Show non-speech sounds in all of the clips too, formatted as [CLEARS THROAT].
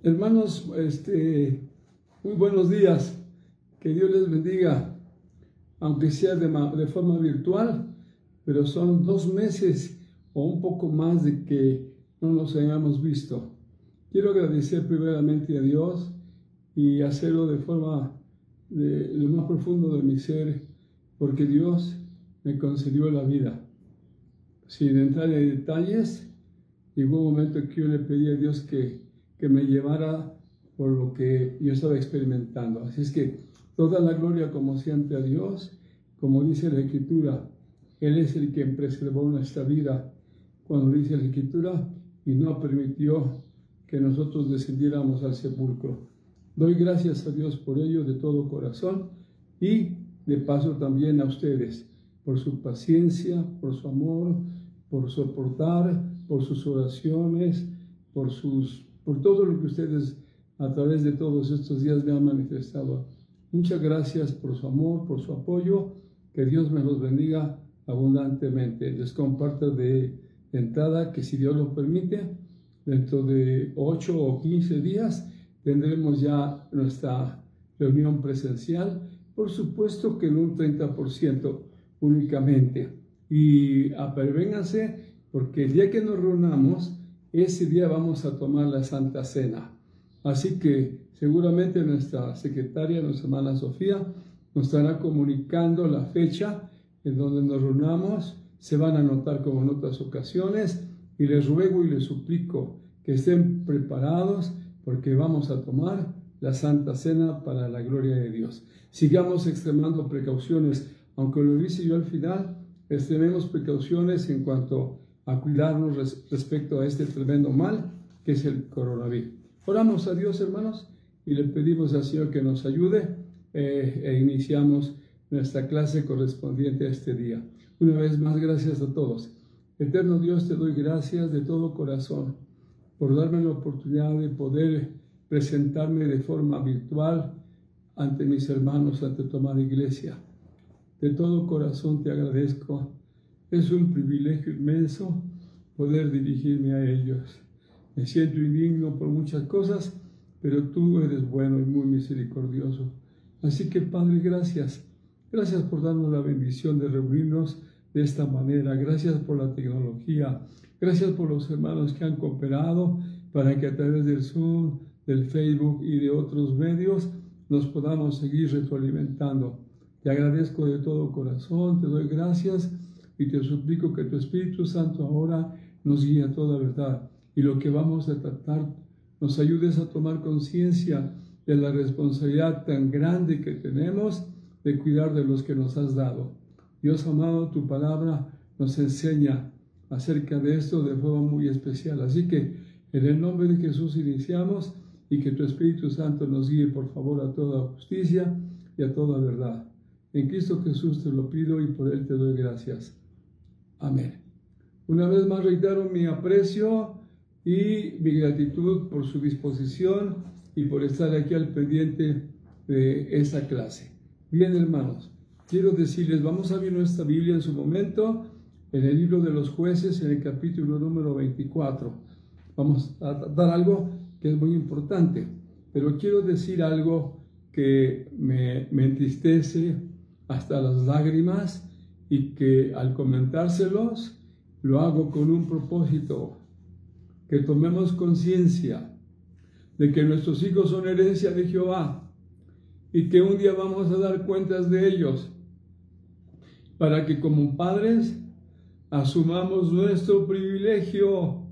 Hermanos, este, muy buenos días. Que Dios les bendiga, aunque sea de, forma virtual, pero son dos meses o un poco más de que no nos hayamos visto. Quiero agradecer primeramente a Dios y hacerlo de forma de lo más profundo de mi ser, porque Dios me concedió la vida. Sin entrar en detalles, llegó un momento que yo le pedí a Dios que que me llevara por lo que yo estaba experimentando. Así es que toda la gloria como siempre a Dios, como dice la Escritura, Él es el quien preservó nuestra vida, cuando dice la Escritura, y no permitió que nosotros descendiéramos al sepulcro. Doy gracias a Dios por ello de todo corazón y de paso también a ustedes por su paciencia, por su amor, por soportar, por sus oraciones, por sus por todo lo que ustedes a través de todos estos días me han manifestado. Muchas gracias por su amor, por su apoyo. Que Dios me los bendiga abundantemente. Les comparto de entrada que si Dios lo permite, dentro de 8 o 15 días tendremos ya nuestra reunión presencial, por supuesto que en un 30% únicamente. Y apervénganse porque el día que nos reunamos, ese día vamos a tomar la Santa Cena. Así que seguramente nuestra secretaria, nuestra hermana Sofía, nos estará comunicando la fecha en donde nos reunamos. Se van a anotar como en otras ocasiones y les ruego y les suplico que estén preparados porque vamos a tomar la Santa Cena para la gloria de Dios. Sigamos extremando precauciones, aunque lo hice yo al final, extrememos precauciones en cuanto a cuidarnos respecto a este tremendo mal que es el coronavirus. Oramos a Dios, hermanos, y le pedimos al Señor que nos ayude eh, e iniciamos nuestra clase correspondiente a este día. Una vez más, gracias a todos. Eterno Dios, te doy gracias de todo corazón por darme la oportunidad de poder presentarme de forma virtual ante mis hermanos, ante tu amada iglesia. De todo corazón te agradezco es un privilegio inmenso poder dirigirme a ellos. Me siento indigno por muchas cosas, pero tú eres bueno y muy misericordioso. Así que Padre, gracias. Gracias por darnos la bendición de reunirnos de esta manera. Gracias por la tecnología. Gracias por los hermanos que han cooperado para que a través del Zoom, del Facebook y de otros medios nos podamos seguir retroalimentando. Te agradezco de todo corazón, te doy gracias y te suplico que tu Espíritu Santo ahora nos guíe a toda verdad y lo que vamos a tratar nos ayudes a tomar conciencia de la responsabilidad tan grande que tenemos de cuidar de los que nos has dado. Dios amado, tu palabra nos enseña acerca de esto de forma muy especial. Así que en el nombre de Jesús iniciamos y que tu Espíritu Santo nos guíe por favor a toda justicia y a toda verdad. En Cristo Jesús te lo pido y por Él te doy gracias. Amén. Una vez más reitero mi aprecio y mi gratitud por su disposición y por estar aquí al pendiente de esta clase. Bien, hermanos, quiero decirles, vamos a abrir nuestra Biblia en su momento, en el libro de los jueces, en el capítulo número 24. Vamos a dar algo que es muy importante, pero quiero decir algo que me entristece hasta las lágrimas y que al comentárselos lo hago con un propósito, que tomemos conciencia de que nuestros hijos son herencia de Jehová y que un día vamos a dar cuentas de ellos para que como padres asumamos nuestro privilegio,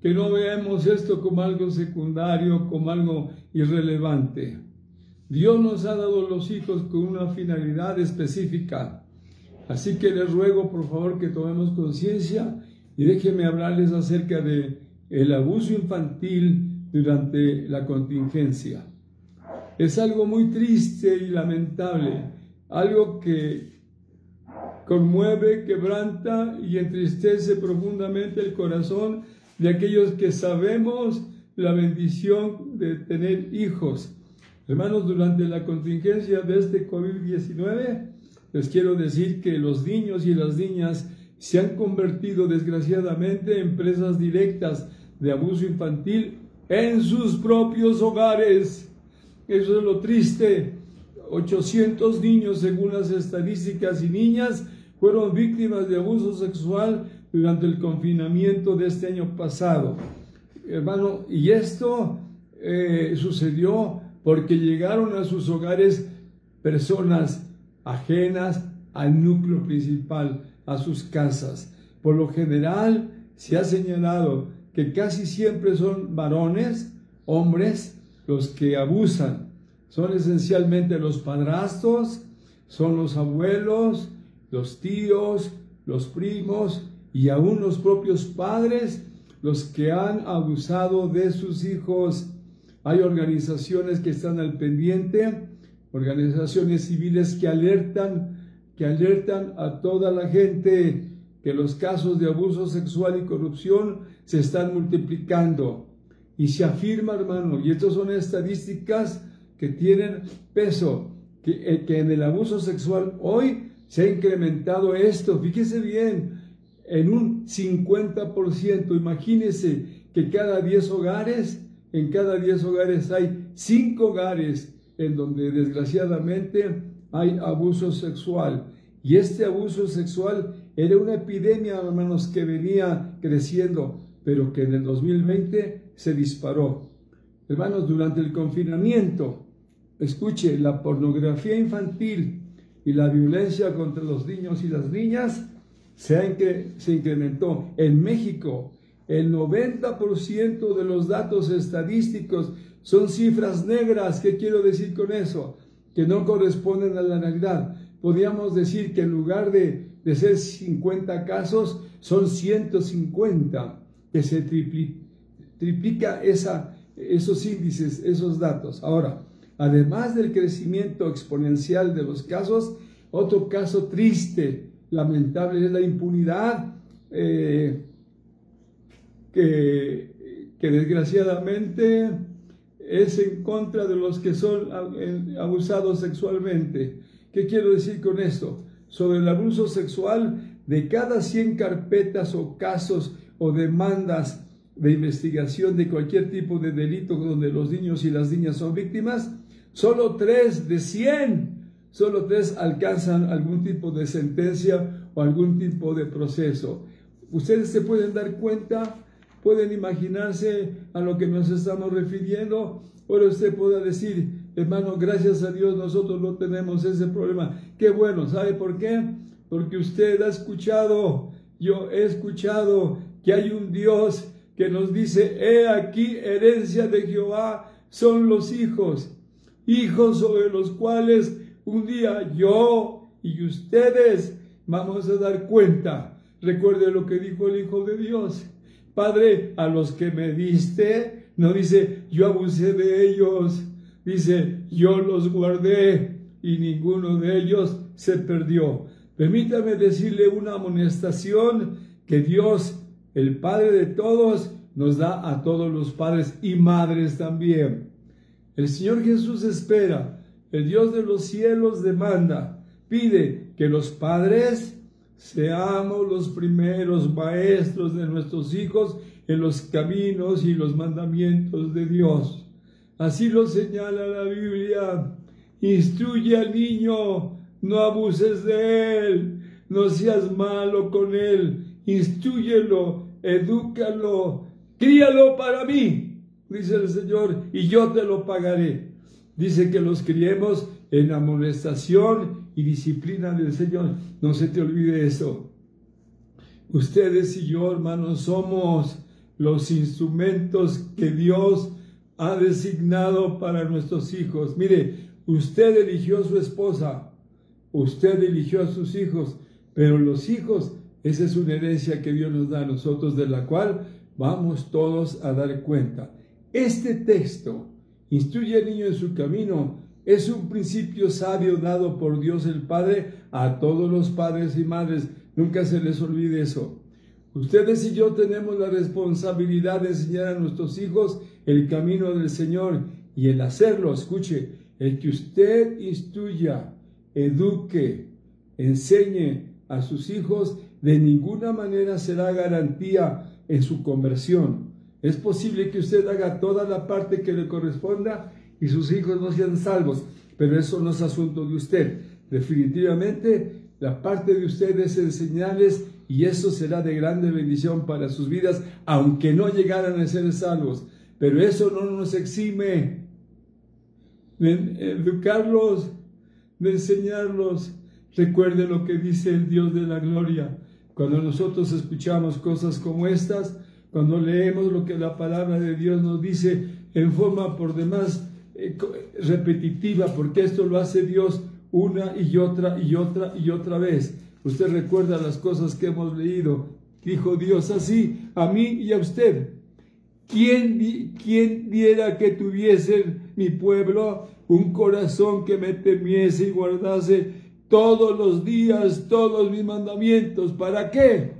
que no veamos esto como algo secundario, como algo irrelevante. Dios nos ha dado los hijos con una finalidad específica Así que les ruego por favor que tomemos conciencia y déjenme hablarles acerca de el abuso infantil durante la contingencia. Es algo muy triste y lamentable, algo que conmueve, quebranta y entristece profundamente el corazón de aquellos que sabemos la bendición de tener hijos. Hermanos, durante la contingencia de este COVID-19, les quiero decir que los niños y las niñas se han convertido desgraciadamente en presas directas de abuso infantil en sus propios hogares. Eso es lo triste. 800 niños, según las estadísticas, y niñas fueron víctimas de abuso sexual durante el confinamiento de este año pasado. Hermano, y esto eh, sucedió porque llegaron a sus hogares personas ajenas al núcleo principal, a sus casas. Por lo general, se ha señalado que casi siempre son varones, hombres, los que abusan. Son esencialmente los padrastros, son los abuelos, los tíos, los primos y aún los propios padres los que han abusado de sus hijos. Hay organizaciones que están al pendiente, organizaciones civiles que alertan, que alertan a toda la gente que los casos de abuso sexual y corrupción se están multiplicando. Y se afirma, hermano, y estas son estadísticas que tienen peso, que, eh, que en el abuso sexual hoy se ha incrementado esto. Fíjese bien, en un 50%. Imagínese que cada 10 hogares, en cada 10 hogares hay 5 hogares en donde desgraciadamente hay abuso sexual. Y este abuso sexual era una epidemia, hermanos, que venía creciendo, pero que en el 2020 se disparó. Hermanos, durante el confinamiento, escuche, la pornografía infantil y la violencia contra los niños y las niñas se, se incrementó. En México, el 90% de los datos estadísticos son cifras negras. ¿Qué quiero decir con eso? Que no corresponden a la realidad. Podríamos decir que en lugar de, de ser 50 casos, son 150, que se triplica esa, esos índices, esos datos. Ahora, además del crecimiento exponencial de los casos, otro caso triste lamentable es la impunidad eh, que, desgraciadamente es en contra de los que son abusados sexualmente. ¿Qué quiero decir con esto? Sobre el abuso sexual, de cada 100 carpetas o casos o demandas de investigación de cualquier tipo de delito donde los niños y las niñas son víctimas, solo 3 de 100 solo tres alcanzan algún tipo de sentencia o algún tipo de proceso. Ustedes se pueden dar cuenta, pueden imaginarse a lo que nos estamos refiriendo. Ahora usted pueda decir, hermano, gracias a Dios nosotros no tenemos ese problema. Qué bueno, ¿sabe por qué? Porque usted ha escuchado, yo he escuchado que hay un Dios que nos dice, he aquí herencia de Jehová son los hijos, hijos sobre los cuales un día yo y ustedes vamos a dar cuenta. Recuerde lo que dijo el Hijo de Dios. Padre, a los que me diste, no dice yo abusé de ellos, dice yo los guardé y ninguno de ellos se perdió. Permítame decirle una amonestación que Dios, el Padre de todos, nos da a todos los padres y madres también. El Señor Jesús espera el Dios de los cielos demanda, pide que los padres seamos los primeros maestros de nuestros hijos en los caminos y los mandamientos de Dios. Así lo señala la Biblia. Instruye al niño, no abuses de él, no seas malo con él, instruyelo, edúcalo, críalo para mí, dice el Señor, y yo te lo pagaré. Dice que los criemos en amonestación y disciplina del Señor. No se te olvide eso. Ustedes y yo, hermanos, somos los instrumentos que Dios ha designado para nuestros hijos. Mire, usted eligió a su esposa, usted eligió a sus hijos, pero los hijos, esa es una herencia que Dios nos da a nosotros, de la cual vamos todos a dar cuenta. Este texto Instruye al niño en su camino. Es un principio sabio dado por Dios el Padre a todos los padres y madres. Nunca se les olvide eso. Ustedes y yo tenemos la responsabilidad de enseñar a nuestros hijos el camino del Señor y el hacerlo, escuche, el que usted instruya, eduque, enseñe a sus hijos, de ninguna manera será garantía en su conversión. Es posible que usted haga toda la parte que le corresponda y sus hijos no sean salvos, pero eso no es asunto de usted. Definitivamente, la parte de usted es enseñarles y eso será de grande bendición para sus vidas, aunque no llegaran a ser salvos. Pero eso no nos exime de educarlos, de enseñarlos. Recuerde lo que dice el Dios de la gloria. Cuando nosotros escuchamos cosas como estas, cuando leemos lo que la palabra de Dios nos dice en forma por demás eh, repetitiva, porque esto lo hace Dios una y otra y otra y otra vez. Usted recuerda las cosas que hemos leído. Dijo Dios así a mí y a usted. ¿Quién, quién diera que tuviese mi pueblo un corazón que me temiese y guardase todos los días todos mis mandamientos? ¿Para qué?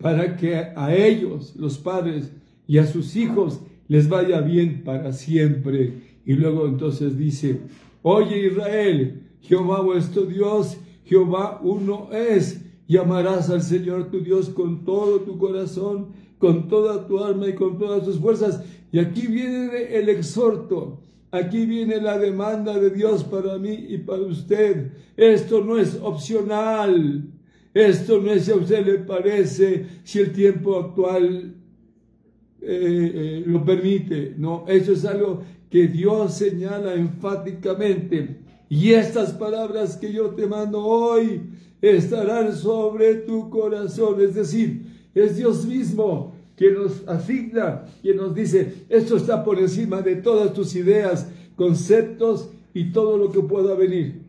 Para que a ellos, los padres, y a sus hijos les vaya bien para siempre. Y luego entonces dice, oye Israel, Jehová vuestro Dios, Jehová uno es. Llamarás al Señor tu Dios con todo tu corazón, con toda tu alma y con todas tus fuerzas. Y aquí viene el exhorto. Aquí viene la demanda de Dios para mí y para usted. Esto no es opcional. Esto no es si a usted le parece, si el tiempo actual eh, eh, lo permite. No, eso es algo que Dios señala enfáticamente. Y estas palabras que yo te mando hoy estarán sobre tu corazón. Es decir, es Dios mismo quien nos asigna, quien nos dice, esto está por encima de todas tus ideas, conceptos y todo lo que pueda venir.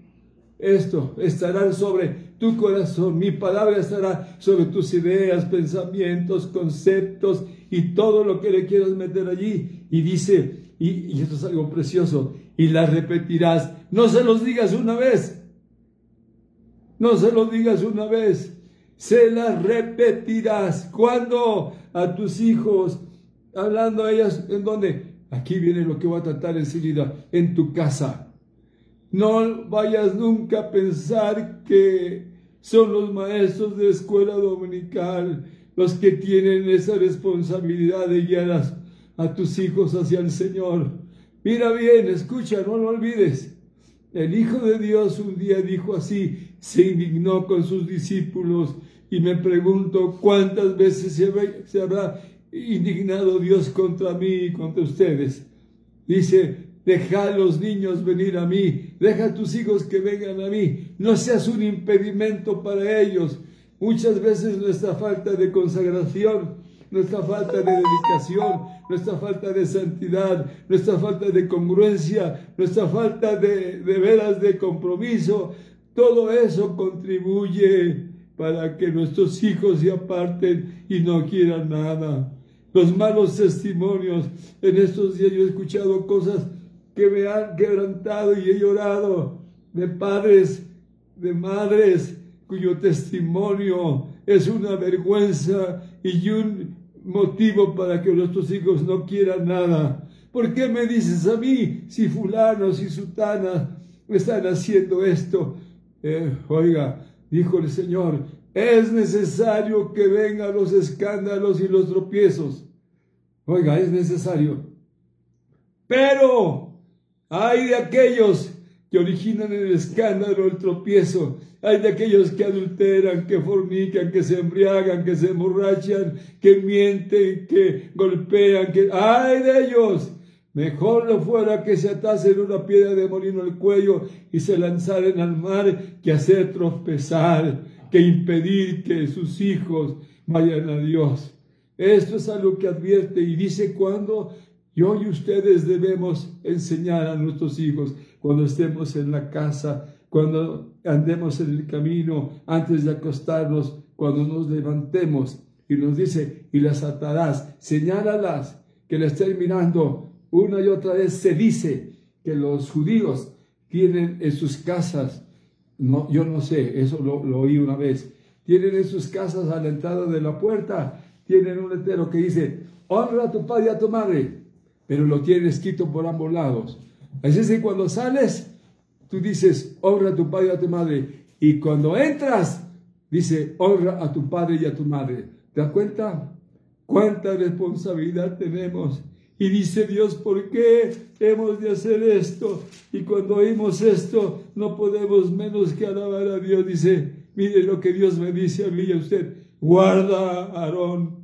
Esto estará sobre tu corazón, mi palabra estará sobre tus ideas, pensamientos, conceptos y todo lo que le quieras meter allí. Y dice, y, esto es algo precioso, y la repetirás. No se los digas una vez, no se los digas una vez, se las repetirás. cuando A tus hijos, hablando a ellas, ¿en dónde? Aquí viene lo que voy a tratar enseguida, en tu casa. No vayas nunca a pensar que son los maestros de escuela dominical los que tienen esa responsabilidad de guiar a tus hijos hacia el Señor. Mira bien, escucha, no lo olvides. El Hijo de Dios un día dijo así, se indignó con sus discípulos y me pregunto cuántas veces se, habrá indignado Dios contra mí y contra ustedes. Dice, deja a los niños venir a mí, deja a tus hijos que vengan a mí, no seas un impedimento para ellos. Muchas veces nuestra falta de consagración nuestra falta de dedicación, nuestra falta de santidad, nuestra falta de congruencia, nuestra falta de, veras de compromiso, todo eso contribuye para que nuestros hijos se aparten y no quieran nada. Los malos testimonios, en estos días yo he escuchado cosas que me han quebrantado y he llorado de padres, de madres, cuyo testimonio es una vergüenza y un motivo para que nuestros hijos no quieran nada. ¿Por qué me dices a mí si fulanos y sutanas están haciendo esto? Eh, oiga, dijo el Señor, es necesario que vengan los escándalos y los tropiezos. Oiga, es necesario. Pero hay de aquellos que originan el escándalo, el tropiezo, hay de aquellos que adulteran, que fornican, que se embriagan, que se emborrachan, que mienten, que golpean, que... ¡Ay de ellos! Mejor lo fuera que se atasen una piedra de molino al cuello y se lanzaran al mar que hacer tropezar, que impedir que sus hijos vayan a Dios. Esto es algo que advierte y dice cuando yo y ustedes debemos enseñar a nuestros hijos cuando estemos en la casa cuando andemos en el camino, antes de acostarnos, cuando nos levantemos. Y nos dice, y las atarás, señálalas, que le estén mirando. Una y otra vez se dice que los judíos tienen en sus casas, no, yo no sé, eso lo, lo oí una vez, tienen en sus casas a la entrada de la puerta, tienen un letrero que dice, honra a tu padre y a tu madre, pero lo tienen escrito por ambos lados. Así es cuando sales, tú dices, honra a tu padre y a tu madre. Y cuando entras, dice, honra a tu padre y a tu madre. ¿Te das cuenta? cuánta responsabilidad tenemos. Y dice Dios, ¿por qué hemos de hacer esto? Y cuando oímos esto, no podemos menos que alabar a Dios. Dice, mire lo que Dios me dice a mí y a usted. Guarda, Aarón,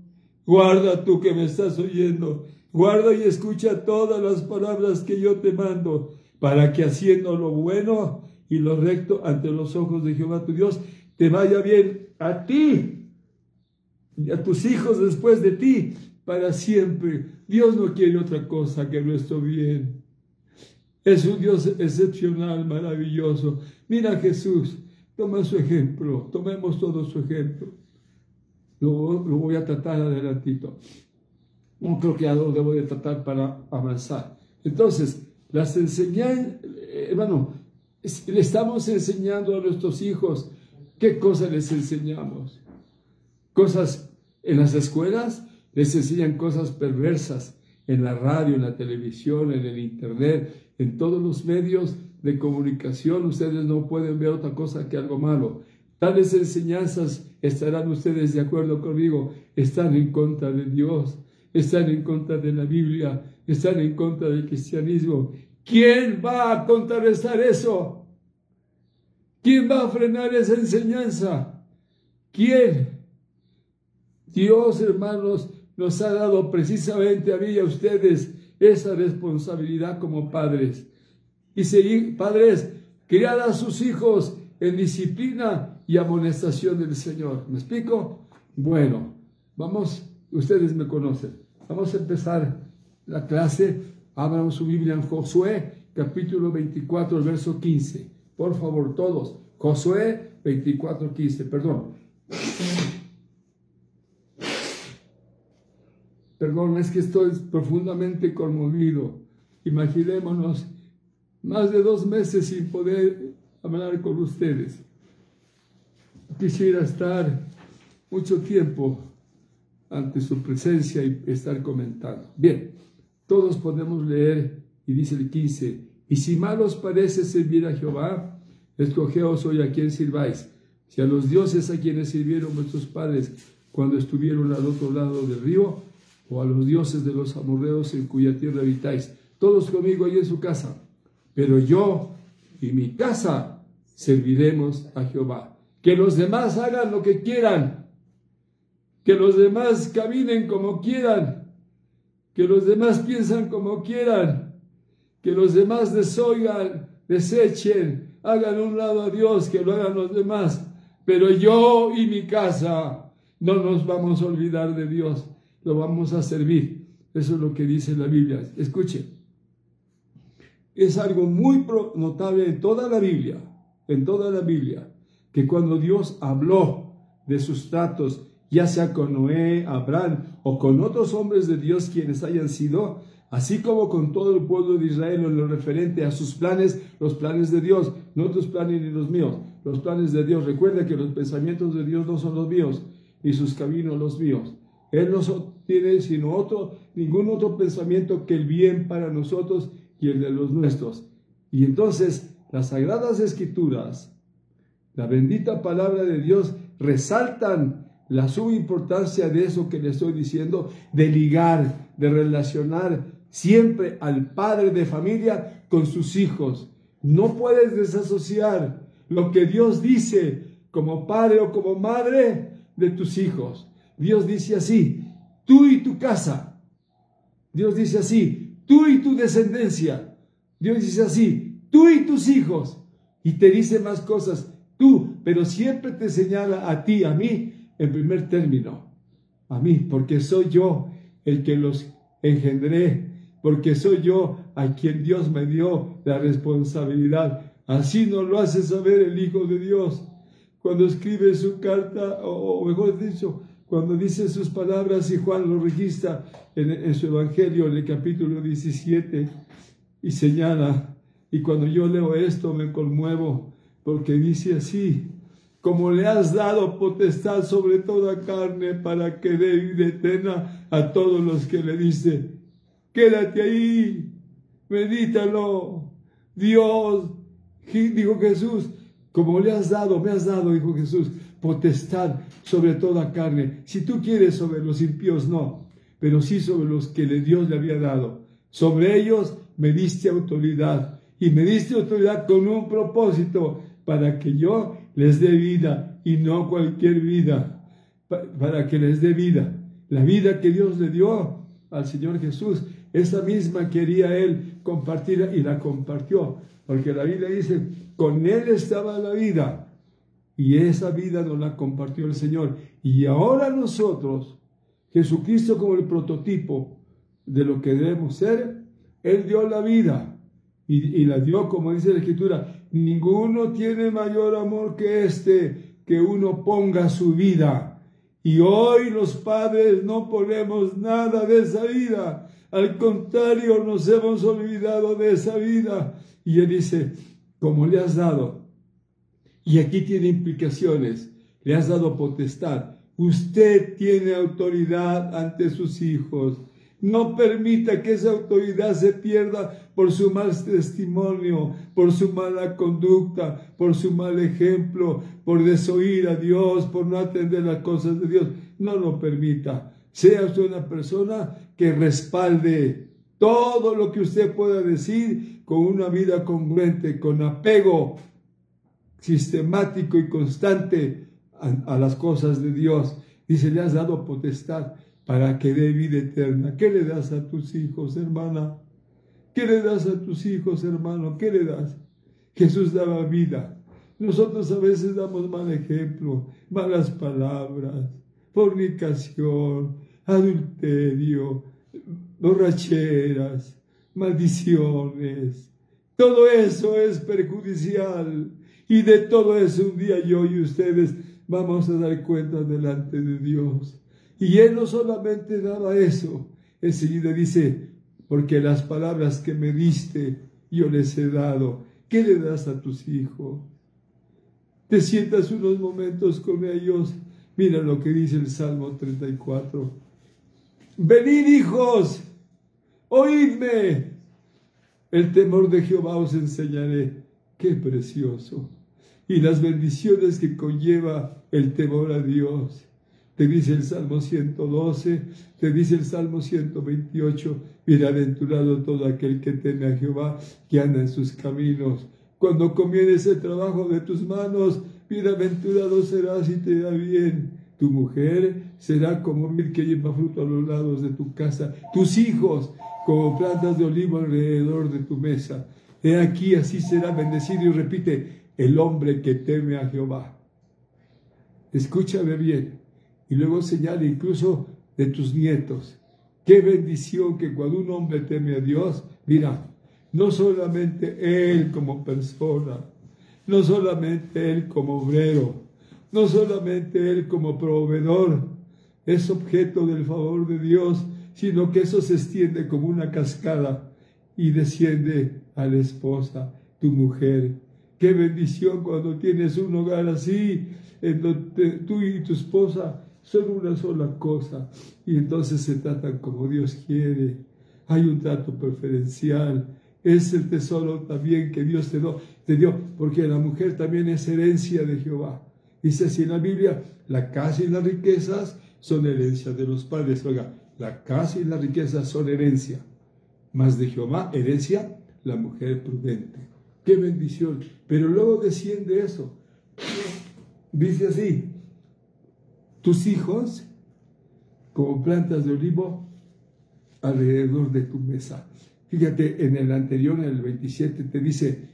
guarda tú que me estás oyendo. Guarda y escucha todas las palabras que yo te mando, para que haciendo lo bueno y lo recto ante los ojos de Jehová tu Dios, te vaya bien a ti y a tus hijos después de ti para siempre. Dios no quiere otra cosa que nuestro bien. Es un Dios excepcional, maravilloso. Mira Jesús, toma su ejemplo, tomemos todo su ejemplo. Lo, voy a tratar adelantito. Ya lo debo de tratar para avanzar. Entonces, las enseñanzas, eh, hermano, le estamos enseñando a nuestros hijos qué cosas les enseñamos. Cosas en las escuelas, les enseñan cosas perversas en la radio, en la televisión, en el internet, en todos los medios de comunicación. Ustedes no pueden ver otra cosa que algo malo. Tales enseñanzas, estarán ustedes de acuerdo conmigo, están en contra de Dios, están en contra de la Biblia, están en contra del cristianismo. ¿Quién va a contrarrestar eso? ¿Quién va a frenar esa enseñanza? ¿Quién? Dios, hermanos, nos ha dado precisamente a mí y a ustedes esa responsabilidad como padres. Y seguir, padres, criar a sus hijos en disciplina y amonestación del Señor. ¿Me explico? Bueno, vamos, ustedes me conocen. Vamos a empezar la clase. Abran su Biblia en Josué, capítulo 24, verso 15. Por favor, todos. Josué 24, 15, perdón. Perdón, es que estoy profundamente conmovido. Imaginémonos más de dos meses sin poder hablar con ustedes. Quisiera estar mucho tiempo ante su presencia y estar comentando. Bien, todos podemos leer y dice el 15, y si mal os parece servir a Jehová, escogeos hoy a quien sirváis, si a los dioses a quienes sirvieron vuestros padres cuando estuvieron al otro lado del río, o a los dioses de los amorreos en cuya tierra habitáis, todos conmigo ahí en su casa. Pero yo y mi casa serviremos a Jehová. Que los demás hagan lo que quieran, que los demás caminen como quieran, que los demás piensan como quieran, que los demás desoigan, desechen, hagan un lado a Dios, que lo hagan los demás. Pero yo y mi casa no nos vamos a olvidar de Dios lo vamos a servir. Eso es lo que dice la Biblia. Escuche, es algo muy notable en toda la Biblia, en toda la Biblia, que cuando Dios habló de sus tratos, ya sea con Noé, Abraham o con otros hombres de Dios quienes hayan sido, así como con todo el pueblo de Israel en lo referente a sus planes, los planes de Dios, no tus planes ni los míos, los planes de Dios. Recuerda que los pensamientos de Dios no son los míos, ni sus caminos los míos. Él no tiene sino otro, ningún otro pensamiento que el bien para nosotros y el de los nuestros. Y entonces las sagradas escrituras, la bendita palabra de Dios, resaltan la subimportancia de eso que le estoy diciendo, de ligar, de relacionar siempre al padre de familia con sus hijos. No puedes desasociar lo que Dios dice como padre o como madre de tus hijos. Dios dice así, tú y tu casa. Dios dice así, tú y tu descendencia. Dios dice así, tú y tus hijos. Y te dice más cosas, tú, pero siempre te señala a ti, a mí, en primer término. A mí, porque soy yo el que los engendré, porque soy yo a quien Dios me dio la responsabilidad. Así nos lo hace saber el Hijo de Dios cuando escribe su carta, o mejor dicho, cuando dice sus palabras y Juan lo registra en, su Evangelio, en el capítulo 17, y señala, y cuando yo leo esto me conmuevo, porque dice así, como le has dado potestad sobre toda carne para que dé vida eterna a todos los que le dice, quédate ahí, medítalo, Dios, dijo Jesús, como le has dado, me has dado, dijo Jesús, potestad sobre toda carne. Si tú quieres sobre los impíos, no, pero sí sobre los que Dios le había dado. Sobre ellos me diste autoridad y me diste autoridad con un propósito para que yo les dé vida y no cualquier vida, para que les dé vida. La vida que Dios le dio al Señor Jesús, esa misma quería Él compartir y la compartió, porque la Biblia dice, con Él estaba la vida y esa vida nos la compartió el Señor. Y ahora nosotros, Jesucristo como el prototipo de lo que debemos ser, Él dio la vida y, la dio como dice la Escritura. Ninguno tiene mayor amor que este, que uno ponga su vida. Y hoy los padres no ponemos nada de esa vida. Al contrario, nos hemos olvidado de esa vida. Y Él dice, como le has dado y aquí tiene implicaciones. Le has dado potestad. Usted tiene autoridad ante sus hijos. No permita que esa autoridad se pierda por su mal testimonio, por su mala conducta, por su mal ejemplo, por desoír a Dios, por no atender las cosas de Dios. No lo permita. Sea usted una persona que respalde todo lo que usted pueda decir con una vida congruente, con apego sistemático y constante a, las cosas de Dios. Dice, le has dado potestad para que dé vida eterna. ¿Qué le das a tus hijos, hermana? ¿Qué le das a tus hijos, hermano? ¿Qué le das? Jesús daba vida. Nosotros a veces damos mal ejemplo, malas palabras, fornicación, adulterio, borracheras, maldiciones. Todo eso es perjudicial y de todo eso un día yo y ustedes vamos a dar cuenta delante de Dios. Y Él no solamente daba eso, enseguida dice, porque las palabras que me diste yo les he dado. ¿Qué le das a tus hijos? Te sientas unos momentos con ellos. Mira lo que dice el Salmo 34. Venid hijos, oídme. El temor de Jehová os enseñaré. Qué precioso y las bendiciones que conlleva el temor a Dios. Te dice el Salmo 112, te dice el Salmo 128, bienaventurado todo aquel que teme a Jehová, que anda en sus caminos. Cuando comienes el trabajo de tus manos, bienaventurado serás y te da bien. Tu mujer será como mil que lleva fruto a los lados de tu casa. Tus hijos como plantas de olivo alrededor de tu mesa. He aquí, así será bendecido. Y repite, el hombre que teme a Jehová. Escúchame bien. Y luego señala incluso de tus nietos. Qué bendición que cuando un hombre teme a Dios, mira, no solamente él como persona, no solamente él como obrero, no solamente él como proveedor, es objeto del favor de Dios, sino que eso se extiende como una cascada y desciende a la esposa, tu mujer, Qué bendición cuando tienes un hogar así, en donde tú y tu esposa son una sola cosa y entonces se tratan como Dios quiere. Hay un trato preferencial. Es el tesoro también que Dios te, dio, te dio, porque la mujer también es herencia de Jehová. Dice así en la Biblia, la casa y las riquezas son herencia de los padres. Oiga, la casa y las riquezas son herencia, más de Jehová, herencia, la mujer prudente. Qué bendición. Pero luego desciende eso. Dice así, tus hijos como plantas de olivo alrededor de tu mesa. Fíjate, en el anterior, en el 27, te dice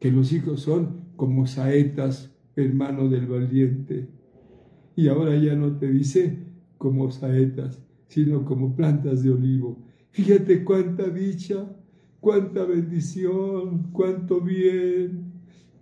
que los hijos son como saetas, hermano del valiente. Y ahora ya no te dice como saetas, sino como plantas de olivo. Fíjate cuánta dicha, cuánta bendición, cuánto bien,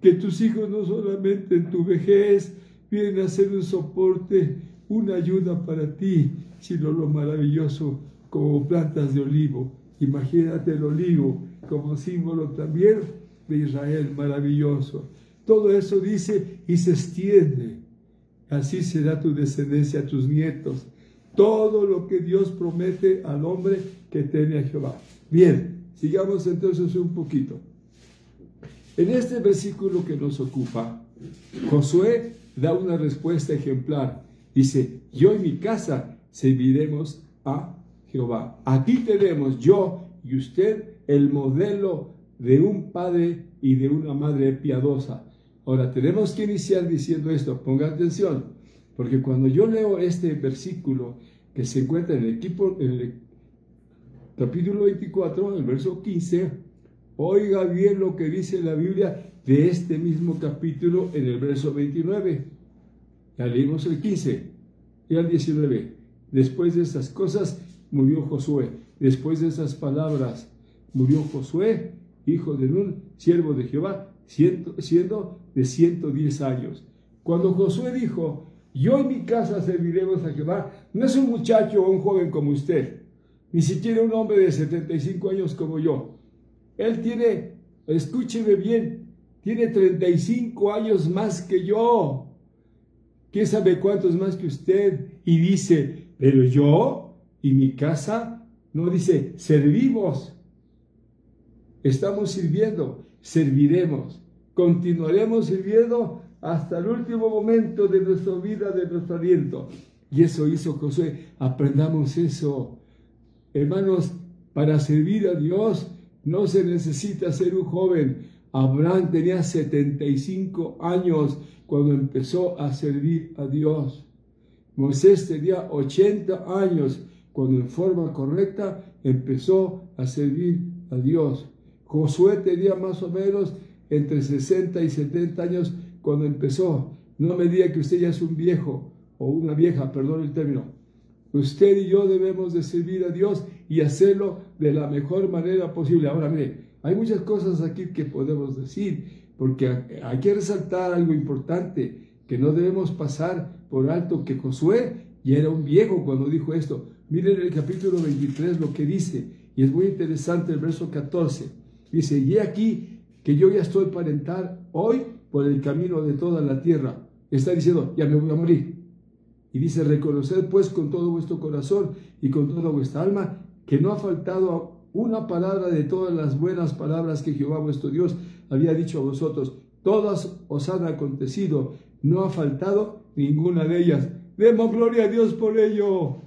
que tus hijos no solamente en tu vejez vienen a ser un soporte, una ayuda para ti, sino lo maravilloso como plantas de olivo. Imagínate el olivo como símbolo también de Israel, maravilloso. Todo eso dice y se extiende. Así será tu descendencia a tus nietos. Todo lo que Dios promete al hombre que teme a Jehová. Bien, Sigamos entonces un poquito. En este versículo que nos ocupa, Josué da una respuesta ejemplar. Dice, yo y mi casa serviremos a Jehová. Aquí tenemos yo y usted el modelo de un padre y de una madre piadosa. Ahora, tenemos que iniciar diciendo esto, ponga atención, porque cuando yo leo este versículo que se encuentra en el, en el capítulo 24, el verso 15, oiga bien lo que dice la Biblia de este mismo capítulo en el verso 29. Ya leímos el 15 y el 19. Después de estas cosas murió Josué. Después de esas palabras murió Josué, hijo de Nun, siervo de Jehová, siendo de 110 años. Cuando Josué dijo, yo en mi casa serviremos a Jehová, no es un muchacho o un joven como usted, ni siquiera un hombre de 75 años como yo. Él tiene, escúcheme bien, tiene 35 años más que yo. ¿Quién sabe cuántos más que usted? Y dice, pero yo y mi casa, no dice, servimos. Estamos sirviendo, serviremos, continuaremos sirviendo hasta el último momento de nuestra vida, de nuestro aliento. Y eso hizo Josué. Aprendamos eso. Hermanos, para servir a Dios no se necesita ser un joven. Abraham tenía 75 años cuando empezó a servir a Dios. Moisés tenía 80 años cuando en forma correcta empezó a servir a Dios. Josué tenía más o menos entre 60 y 70 años cuando empezó. No me diga que usted ya es un viejo o una vieja, perdón el término. Usted y yo debemos de servir a Dios y hacerlo de la mejor manera posible. Ahora, mire, hay muchas cosas aquí que podemos decir, porque hay que resaltar algo importante, que no debemos pasar por alto que Josué ya era un viejo cuando dijo esto. Miren el capítulo 23 lo que dice, y es muy interesante el verso 14. Dice, y aquí que yo ya estoy para entrar hoy por el camino de toda la tierra. Está diciendo, ya me voy a morir. Y dice, reconoced pues con todo vuestro corazón y con toda vuestra alma que no ha faltado una palabra de todas las buenas palabras que Jehová vuestro Dios había dicho a vosotros. Todas os han acontecido, no ha faltado ninguna de ellas. Demos gloria a Dios por ello.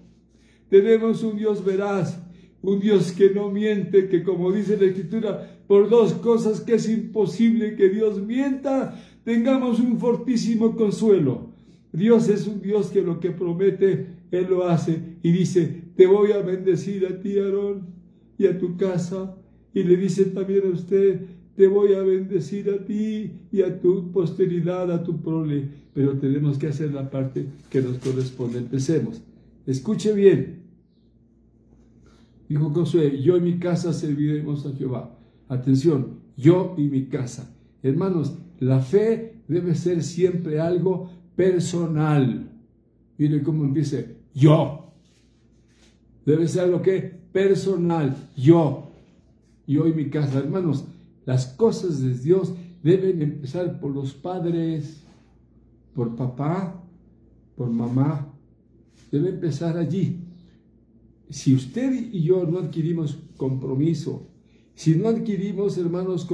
Tenemos un Dios veraz, un Dios que no miente, que como dice la Escritura, por dos cosas que es imposible que Dios mienta, tengamos un fortísimo consuelo. Dios es un Dios que lo que promete, Él lo hace y dice, te voy a bendecir a ti, Aarón, y a tu casa. Y le dice también a usted, te voy a bendecir a ti y a tu posteridad, a tu prole. Pero tenemos que hacer la parte que nos corresponde. Empecemos. Escuche bien. Dijo Josué, yo y mi casa serviremos a Jehová. Atención, yo y mi casa. Hermanos, la fe debe ser siempre algo personal. Mire cómo empieza, yo. Debe ser algo que personal, yo. Yo y mi casa. Hermanos, las cosas de Dios deben empezar por los padres, por papá, por mamá. Debe empezar allí. Si usted y yo no adquirimos compromiso, si no adquirimos, hermanos,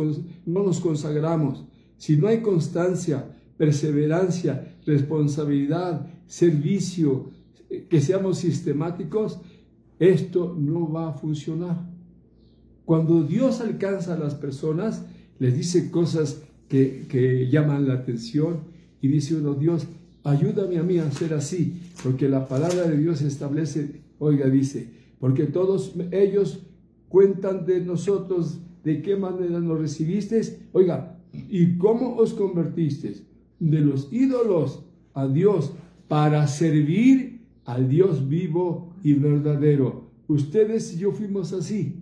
no nos consagramos, si no hay constancia, perseverancia, responsabilidad, servicio, que seamos sistemáticos, esto no va a funcionar. Cuando Dios alcanza a las personas, les dice cosas que, llaman la atención y dice uno, Dios, ayúdame a mí a ser así, porque la palabra de Dios establece, oiga, dice, porque todos ellos cuentan de nosotros, de qué manera nos recibisteis. Oiga, ¿y cómo os convertisteis de los ídolos a Dios para servir al Dios vivo y verdadero? Ustedes y yo fuimos así,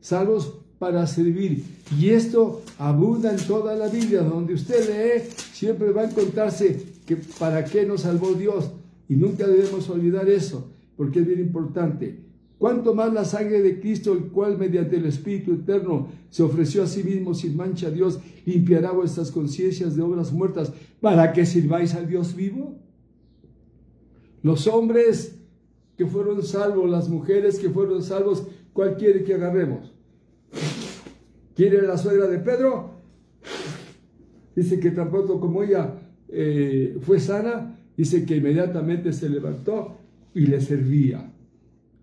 salvos para servir. Y esto abunda en toda la Biblia, donde usted lee, siempre va a encontrarse que para qué nos salvó Dios. Y nunca debemos olvidar eso, porque es bien importante. Cuanto más la sangre de Cristo, el cual mediante el Espíritu Eterno se ofreció a sí mismo sin mancha a Dios, limpiará vuestras conciencias de obras muertas para que sirváis al Dios vivo? Los hombres que fueron salvos, las mujeres que fueron salvos, ¿cuál quiere que agarremos? ¿Quiere la suegra de Pedro? Dice que tampoco como ella eh, fue sana, dice que inmediatamente se levantó y le servía.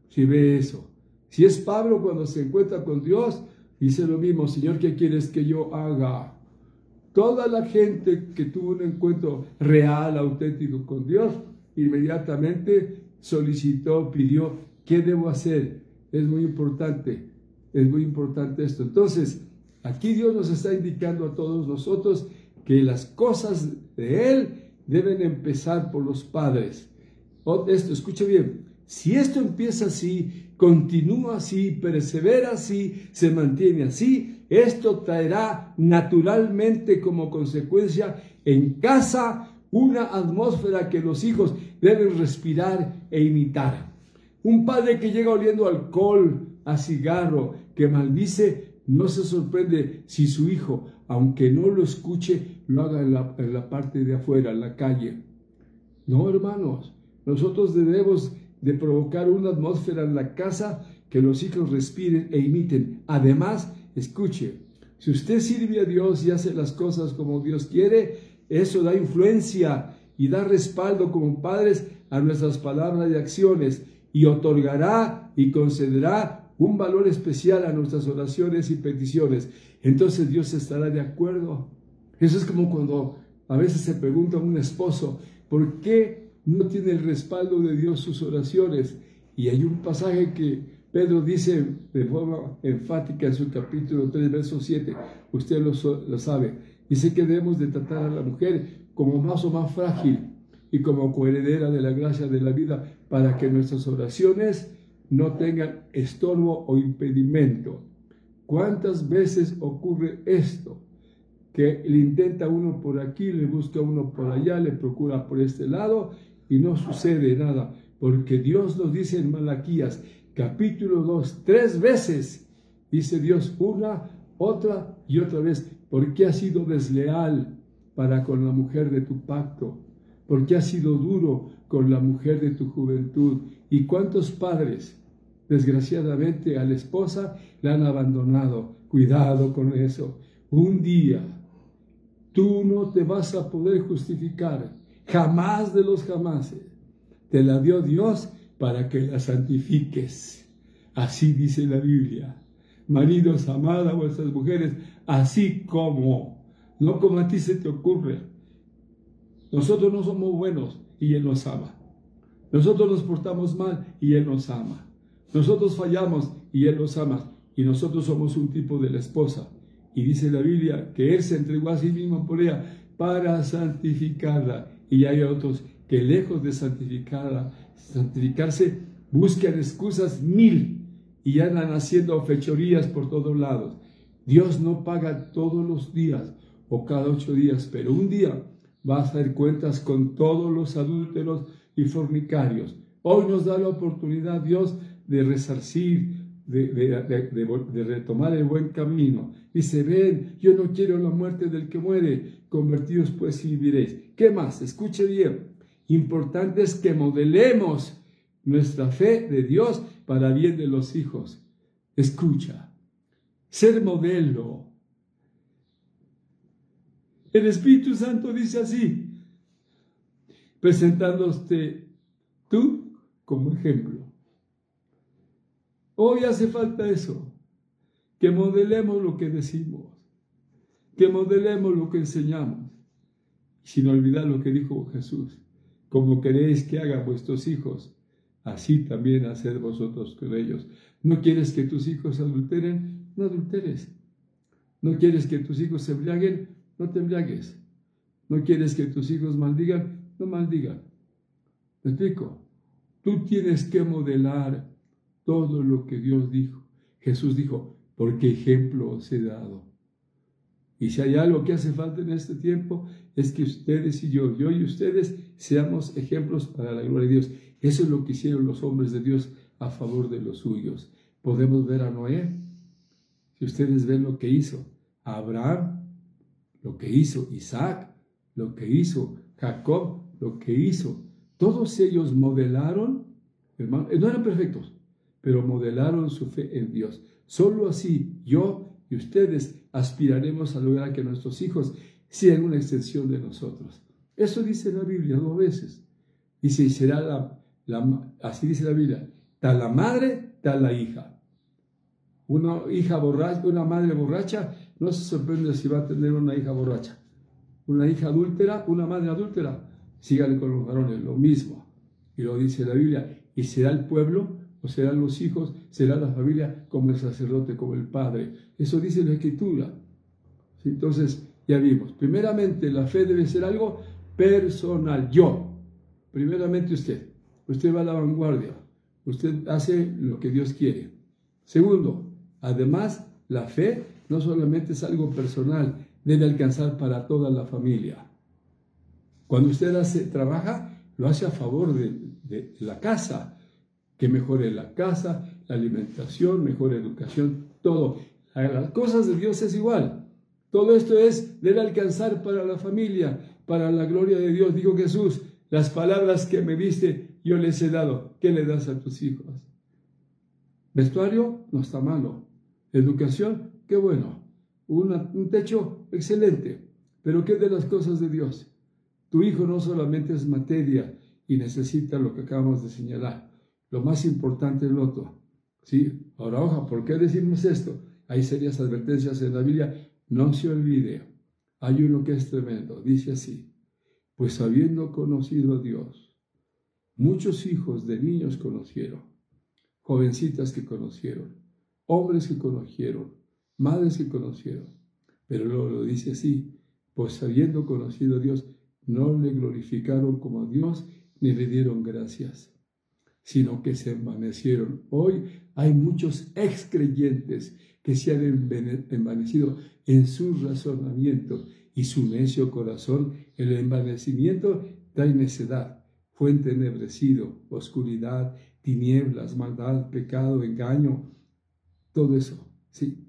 Si ve eso. Si es Pablo cuando se encuentra con Dios, dice lo mismo, Señor, ¿qué quieres que yo haga? Toda la gente que tuvo un encuentro real, auténtico con Dios, inmediatamente solicitó, pidió, ¿qué debo hacer? Es muy importante, es muy importante esto. Entonces, aquí Dios nos está indicando a todos nosotros que las cosas de Él deben empezar por los padres. Esto, escuche bien, si esto empieza así, continúa así, persevera así, se mantiene así, esto traerá naturalmente como consecuencia en casa una atmósfera que los hijos deben respirar e imitar. Un padre que llega oliendo alcohol, a cigarro, que maldice, no se sorprende si su hijo, aunque no lo escuche, lo haga en la, parte de afuera, en la calle. No, hermanos, nosotros debemos de provocar una atmósfera en la casa que los hijos respiren e imiten. Además, escuche, si usted sirve a Dios y hace las cosas como Dios quiere, eso da influencia y da respaldo como padres a nuestras palabras y acciones y otorgará y concederá un valor especial a nuestras oraciones y peticiones. Entonces Dios estará de acuerdo. Eso es como cuando a veces se pregunta a un esposo, ¿por qué no tiene el respaldo de Dios sus oraciones. Y hay un pasaje que Pedro dice de forma enfática en su capítulo 3, verso 7, usted lo, lo sabe, dice que debemos de tratar a la mujer como más o más frágil y como coheredera de la gracia de la vida para que nuestras oraciones no tengan estorbo o impedimento. ¿Cuántas veces ocurre esto? Que le intenta uno por aquí, le busca uno por allá, le procura por este lado y no sucede nada, porque Dios nos dice en Malaquías capítulo 2, tres veces, dice Dios una, otra y otra vez, porque has sido desleal para con la mujer de tu pacto, porque has sido duro con la mujer de tu juventud. ¿Y cuántos padres, desgraciadamente, a la esposa la han abandonado? Cuidado con eso. Un día tú no te vas a poder justificar jamás de los jamases. Te la dio Dios para que la santifiques. Así dice la Biblia. Maridos, amad a vuestras mujeres, así como, no como a ti se te ocurre. Nosotros no somos buenos y Él nos ama. Nosotros nos portamos mal y Él nos ama. Nosotros fallamos y Él nos ama. Y nosotros somos un tipo de la esposa. Y dice la Biblia que Él se entregó a sí mismo por ella para santificarla y hay otros que lejos de santificarse buscan excusas mil y andan haciendo fechorías por todos lados. Dios no paga todos los días o cada ocho días, pero un día va a hacer cuentas con todos los adúlteros y fornicarios. Hoy nos da la oportunidad Dios de resarcir, de, retomar el buen camino. Dice, ven, yo no quiero la muerte del que muere, convertidos pues y viviréis. ¿Qué más? Escuche bien. Importante es que modelemos nuestra fe de Dios para bien de los hijos. Escucha. Ser modelo. El Espíritu Santo dice así, presentándote tú como ejemplo. Hoy hace falta eso, que modelemos lo que decimos que modelemos lo que enseñamos, sin olvidar lo que dijo Jesús, como queréis que hagan vuestros hijos, así también haced vosotros con ellos. ¿No quieres que tus hijos adulteren? No adulteres. ¿No quieres que tus hijos se embriaguen? No te embriagues. ¿No quieres que tus hijos maldigan? No maldigan. ¿Me explico? Tú tienes que modelar todo lo que Dios dijo. Jesús dijo, porque ejemplo os he dado. Y si hay algo que hace falta en este tiempo, es que ustedes y yo, yo y ustedes, seamos ejemplos para la gloria de Dios. Eso es lo que hicieron los hombres de Dios a favor de los suyos. Podemos ver a Noé. Si ustedes ven lo que hizo Abraham, lo que hizo Isaac, lo que hizo Jacob, lo que hizo. Todos ellos modelaron, hermano, no eran perfectos, pero modelaron su fe en Dios. Solo así yo y ustedes aspiraremos a lograr que nuestros hijos sean una extensión de nosotros. Eso dice la Biblia dos veces. Y será la, así dice la Biblia, tal la madre, tal la hija. Una hija borracha, una madre borracha, no se sorprende si va a tener una hija borracha. Una hija adúltera, una madre adúltera, sígale con los varones, lo mismo. Y lo dice la Biblia, y será el pueblo, o serán los hijos, será la familia como el sacerdote, como el padre. Eso dice la Escritura. Entonces, ya vimos, primeramente la fe debe ser algo personal, yo. Primeramente usted, usted va a la vanguardia, usted hace lo que Dios quiere. Segundo, además, la fe no solamente es algo personal, debe alcanzar para toda la familia. Cuando usted hace, trabaja, lo hace a favor de, la casa, que mejore la casa, la alimentación, mejor educación, todo. Las cosas de Dios es igual. Todo esto es, debe alcanzar para la familia, para la gloria de Dios. Dijo Jesús, las palabras que me diste, yo les he dado. ¿Qué le das a tus hijos? Vestuario no está malo. Educación, qué bueno. un techo, excelente. Pero ¿qué de las cosas de Dios? Tu hijo no solamente es materia y necesita lo que acabamos de señalar. Lo más importante es lo otro. ¿Sí? Ahora, ojo, ¿por qué decimos esto? Hay serias advertencias en la Biblia. No se olvide. Hay uno que es tremendo. Dice así. Pues habiendo conocido a Dios, muchos hijos de niños conocieron, jovencitas que conocieron, hombres que conocieron, madres que conocieron. Pero luego lo dice así, pues habiendo conocido a Dios, no le glorificaron como Dios ni le dieron gracias, sino que se envanecieron. Hoy hay muchos excreyentes que se han envanecido en su razonamiento y su necio corazón. El envanecimiento trae necedad, fuente ennegrecido, oscuridad, tinieblas, maldad, pecado, engaño, todo eso, ¿sí?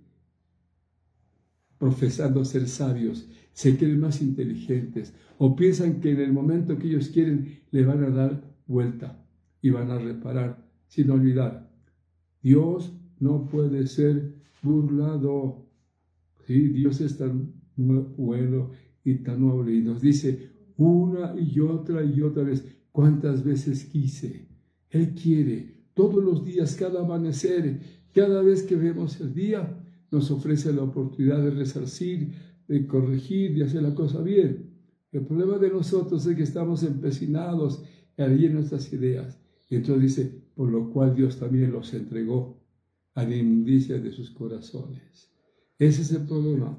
Profesando ser sabios, se creen más inteligentes o piensan que en el momento que ellos quieren le van a dar vuelta y van a reparar, sin olvidar. Dios no puede ser burlado. ¿sí? Dios es tan bueno y tan noble y nos dice una y otra y otra vez cuántas veces quise. Él quiere todos los días, cada amanecer, cada vez que vemos el día, nos ofrece la oportunidad de resarcir, de corregir, de hacer la cosa bien. El problema de nosotros es que estamos empecinados en nuestras ideas. Y entonces dice, por lo cual Dios también los entregó a la inmundicia de sus corazones. Ese es el problema.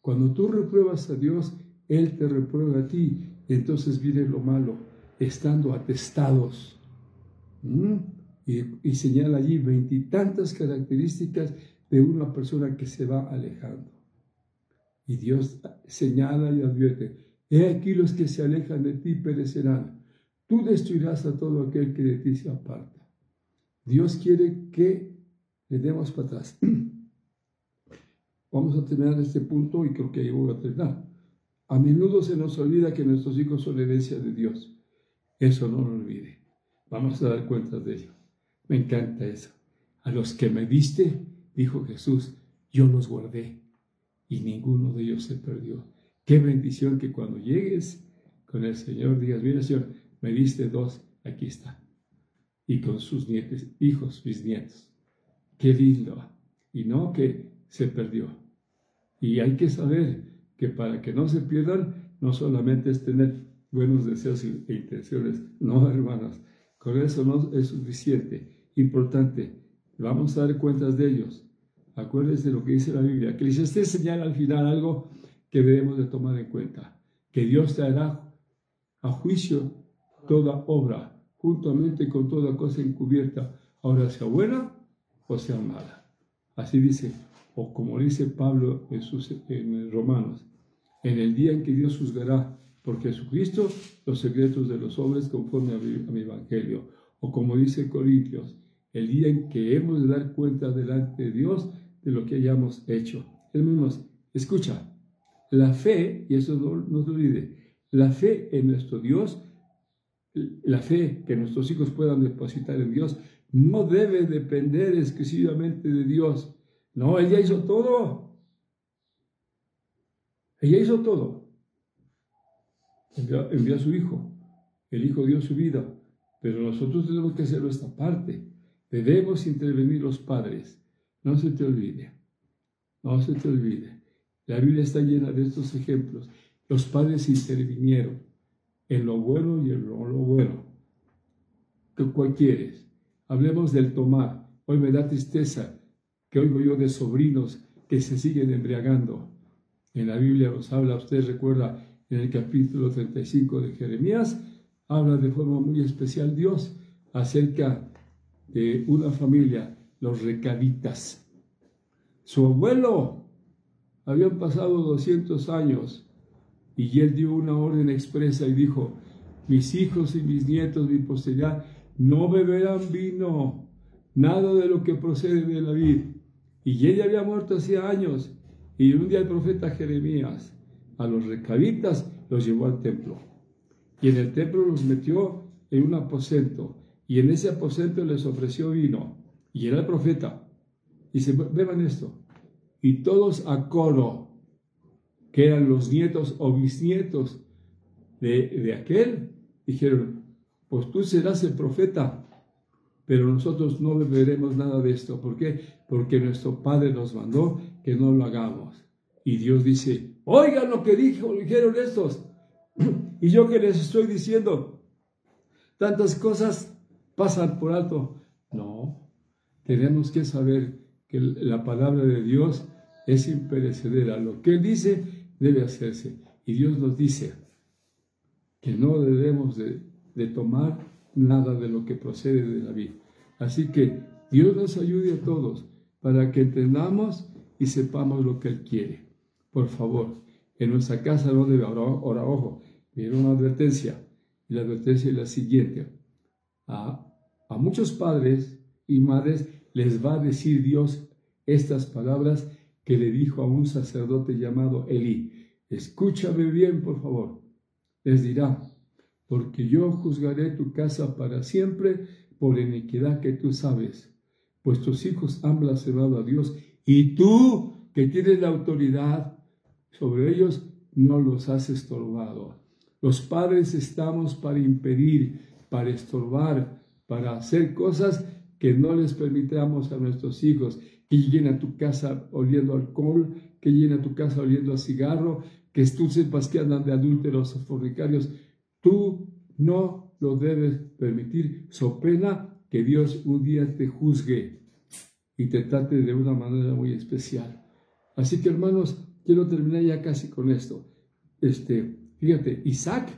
Cuando tú repruebas a Dios, Él te reprueba a ti. entonces viene lo malo, estando atestados. ¿Mm? Y, y señala allí veintitantas características de una persona que se va alejando. Y Dios señala y advierte, he aquí los que se alejan de ti perecerán. Tú destruirás a todo aquel que de ti se aparta. Dios quiere que le demos para atrás. [CLEARS THROAT] Vamos a terminar este punto y creo que ahí voy a terminar. A menudo se nos olvida que nuestros hijos son herencia de Dios. Eso no lo olvide. Vamos a dar cuenta de ello. Me encanta eso. A los que me diste, dijo Jesús, yo los guardé y ninguno de ellos se perdió. Qué bendición que cuando llegues con el Señor digas, mira Señor, me diste dos, aquí está. Y con sus nietos, hijos, bisnietos. Qué lindo. Y no que se perdió. Y hay que saber que para que no se pierdan, no solamente es tener buenos deseos e intenciones, no hermanas, con eso no es suficiente. Importante, vamos a dar cuentas de ellos. Acuérdense de lo que dice la Biblia, que les esté señala al final algo que debemos de tomar en cuenta, que Dios te hará a juicio toda obra, juntamente con toda cosa encubierta, ahora sea buena o sea mala. Así dice, o como dice Pablo en, sus, Romanos, en el día en que Dios juzgará por Jesucristo los secretos de los hombres conforme a mi, evangelio. O como dice Corintios, el día en que hemos de dar cuenta delante de Dios de lo que hayamos hecho. Hermanos, escucha, la fe, y eso no, no se olvide, la fe en nuestro Dios, la fe que nuestros hijos puedan depositar en Dios, no debe depender exclusivamente de Dios. No, ella hizo todo. Ella hizo todo. envió, a su hijo. El hijo dio su vida, pero nosotros tenemos que hacer nuestra parte. Debemos intervenir los padres. No se te olvide. No se te olvide. La Biblia está llena de estos ejemplos. Los padres intervinieron en lo bueno y en lo, lo bueno. ¿Cuál quieres? Hablemos del tomar. Hoy me da tristeza que oigo yo de sobrinos que se siguen embriagando. En la Biblia nos habla, usted recuerda en el capítulo 35 de Jeremías, habla de forma muy especial Dios acerca de una familia, los recabitas. Su abuelo, habían pasado 200 años y él dio una orden expresa y dijo, mis hijos y mis nietos, mi posteridad, no beberán vino, nada de lo que procede de la vid. Y él ya había muerto hacía años. Y un día el profeta Jeremías a los recabitas los llevó al templo. Y en el templo los metió en un aposento. Y en ese aposento les ofreció vino. Y era el profeta. Y se beban esto. Y todos a coro, que eran los nietos o bisnietos de, de aquel, dijeron, pues tú serás el profeta, pero nosotros no beberemos nada de esto. ¿Por qué? Porque nuestro Padre nos mandó que no lo hagamos. Y Dios dice, oigan lo que dijo, dijeron estos. [CLEARS THROAT] Y yo que les estoy diciendo, tantas cosas pasan por alto. No, tenemos que saber que la palabra de Dios es imperecedera. Lo que Él dice debe hacerse. Y Dios nos dice que no debemos de tomar nada de lo que procede de la vida. Así que Dios nos ayude a todos para que entendamos y sepamos lo que Él quiere. Por favor, en nuestra casa no debe, ahora, ojo, viene una advertencia. Y la advertencia es la siguiente. A, a muchos padres y madres les va a decir Dios estas palabras que le dijo a un sacerdote llamado Elí. Escúchame bien, por favor. Les dirá, porque yo juzgaré tu casa para siempre por iniquidad que tú sabes, pues tus hijos han blasfemado a Dios y tú que tienes la autoridad sobre ellos no los has estorbado. Los padres estamos para impedir, para estorbar, para hacer cosas que no les permitamos a nuestros hijos, que lleguen a tu casa oliendo alcohol, que lleguen a tu casa oliendo a cigarro, que tú sepas que andan de adúlteros o fornicarios. Tú no lo debes permitir, so pena que Dios un día te juzgue y te trate de una manera muy especial. Así que hermanos, quiero terminar ya casi con esto. Este, fíjate, Isaac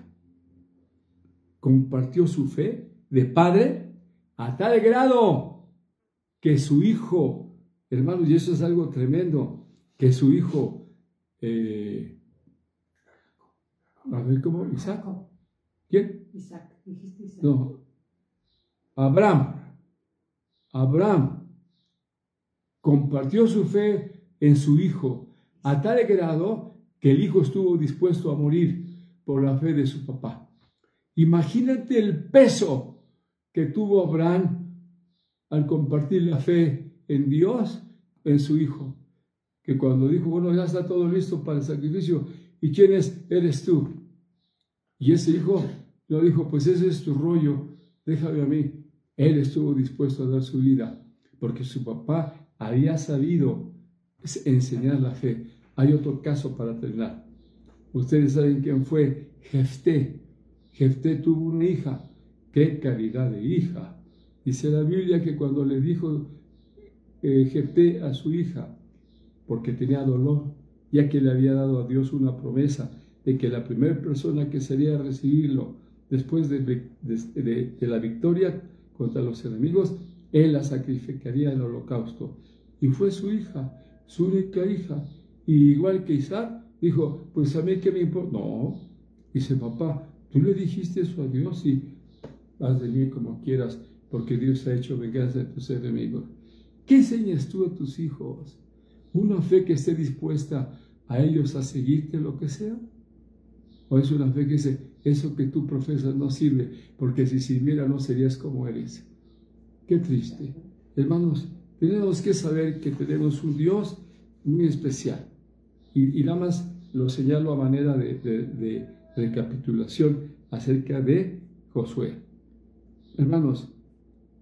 compartió su fe de padre a tal grado que su hijo, hermanos, y eso es algo tremendo, que su hijo, eh, a ver cómo, Isaac, ¿Quién? Isaac. Dijiste Isaac. No. Abraham. Abraham compartió su fe en su hijo a tal grado que el hijo estuvo dispuesto a morir por la fe de su papá. Imagínate el peso que tuvo Abraham al compartir la fe en Dios, en su hijo, que cuando dijo, bueno, ya está todo listo para el sacrificio, ¿y quién es? Eres tú. Y ese hijo lo dijo, pues ese es tu rollo, déjame a mí. Él estuvo dispuesto a dar su vida porque su papá había sabido enseñar la fe. Hay otro caso para terminar. Ustedes saben quién fue Jefté. Jefté tuvo una hija. ¡Qué calidad de hija! Dice la Biblia que cuando le dijo eh, a su hija, porque tenía dolor, ya que le había dado a Dios una promesa, de que la primera persona que sería a recibirlo después de, la victoria contra los enemigos, él la sacrificaría en el holocausto. Y fue su hija, su única hija. Y igual que Isaac, dijo, pues a mí qué me importa. No, dice papá, tú le dijiste eso a Dios y haz de mí como quieras, porque Dios ha hecho venganza de tus enemigos. ¿Qué enseñas tú a tus hijos? ¿Una fe que esté dispuesta a ellos a seguirte lo que sea? O es una fe que dice, eso que tú profesas no sirve, porque si sirviera no serías como eres. Qué triste. Hermanos, tenemos que saber que tenemos un Dios muy especial. Y, nada más lo señalo a manera de, recapitulación acerca de Josué. Hermanos,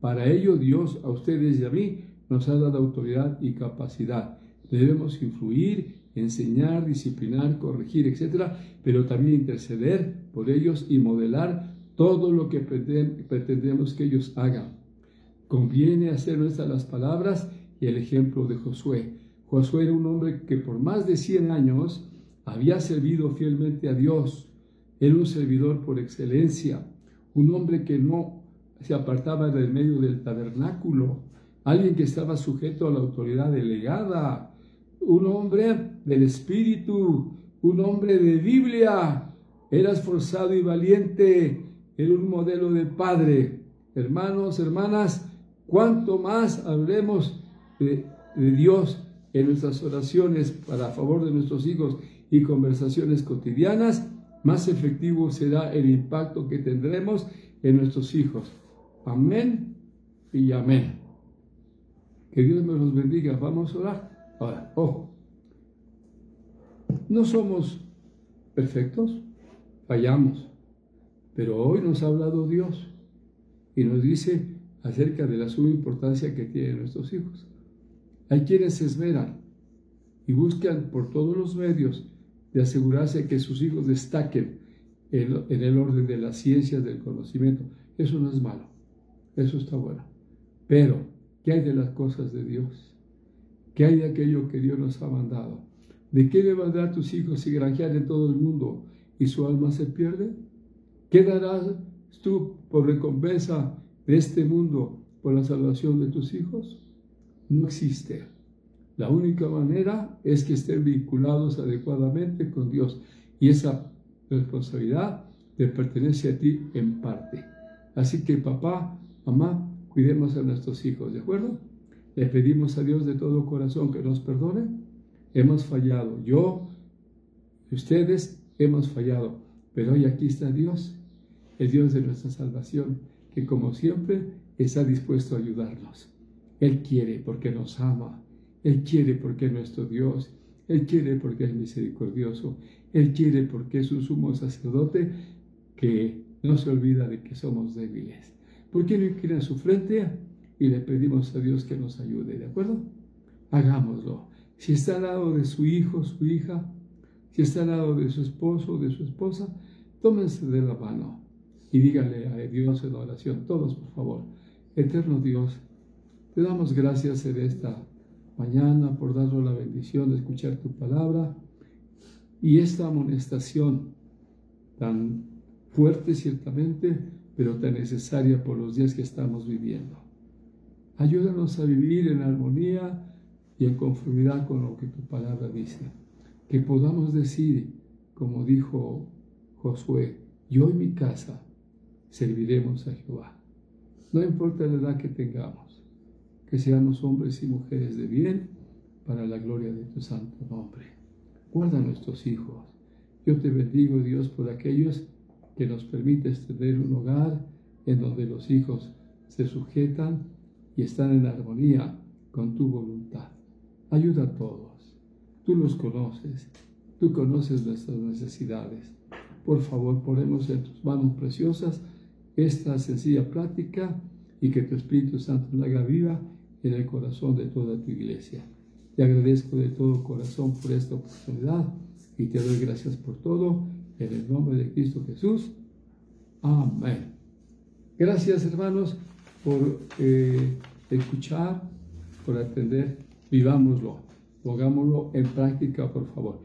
para ello Dios a ustedes y a mí nos ha dado autoridad y capacidad. Debemos influir, enseñar, disciplinar, corregir, etc., pero también interceder por ellos y modelar todo lo que pretendemos que ellos hagan. Conviene hacer nuestras las palabras y el ejemplo de Josué. Josué era un hombre que por más de 100 años había servido fielmente a Dios. Era un servidor por excelencia, un hombre que no se apartaba del medio del tabernáculo, alguien que estaba sujeto a la autoridad delegada, un hombre del Espíritu, un hombre de Biblia, era esforzado y valiente, era un modelo de padre. Hermanos, hermanas, cuánto más hablemos de, de Dios en nuestras oraciones para favor de nuestros hijos y conversaciones cotidianas, más efectivo será el impacto que tendremos en nuestros hijos. Amén y amén. Que Dios nos los bendiga. Vamos a orar. Ahora, ojo. No somos perfectos, fallamos. Pero hoy nos ha hablado Dios y nos dice acerca de la suma importancia que tienen nuestros hijos. Hay quienes se esmeran y buscan por todos los medios de asegurarse que sus hijos destaquen en, el orden de las ciencias del conocimiento. Eso no es malo, eso está bueno. Pero, ¿qué hay de las cosas de Dios? ¿Qué hay de aquello que Dios nos ha mandado? ¿De qué le a tus hijos si granjear en todo el mundo y su alma se pierde? ¿Qué darás tú por recompensa de este mundo por la salvación de tus hijos? No existe. La única manera es que estén vinculados adecuadamente con Dios y esa responsabilidad te pertenece a ti en parte. Así que papá, mamá, cuidemos a nuestros hijos, ¿de acuerdo? Le pedimos a Dios de todo corazón que nos perdone. Hemos fallado. Yo, ustedes, hemos fallado. Pero hoy aquí está Dios, el Dios de nuestra salvación, que como siempre está dispuesto a ayudarnos. Él quiere porque nos ama. Él quiere porque es nuestro Dios. Él quiere porque es misericordioso. Él quiere porque es un sumo sacerdote que no se olvida de que somos débiles. ¿Por qué no inclina su frente y le pedimos a Dios que nos ayude? ¿De acuerdo? Hagámoslo. Si está al lado de su hijo, su hija, si está al lado de su esposo o de su esposa, tómense de la mano y díganle a Dios en oración, todos por favor, eterno Dios, te damos gracias en esta mañana por darnos la bendición de escuchar tu palabra y esta amonestación tan fuerte ciertamente, pero tan necesaria por los días que estamos viviendo. Ayúdanos a vivir en armonía y en conformidad con lo que tu palabra dice. Que podamos decir, como dijo Josué, yo y mi casa serviremos a Jehová. No importa la edad que tengamos que seamos hombres y mujeres de bien para la gloria de tu santo nombre. Guarda nuestros hijos. Yo te bendigo, Dios, por aquellos que nos permites tener un hogar en donde los hijos se sujetan y están en armonía con tu voluntad. Ayuda a todos. Tú los conoces. Tú conoces nuestras necesidades. Por favor, ponemos en tus manos preciosas esta sencilla plática y que tu Espíritu Santo la haga viva en el corazón de toda tu iglesia. Te agradezco de todo corazón por esta oportunidad y te doy gracias por todo en el nombre de Cristo Jesús. Amén. Gracias hermanos por eh, escuchar, por atender. Vivámoslo. Pongámoslo en práctica, por favor.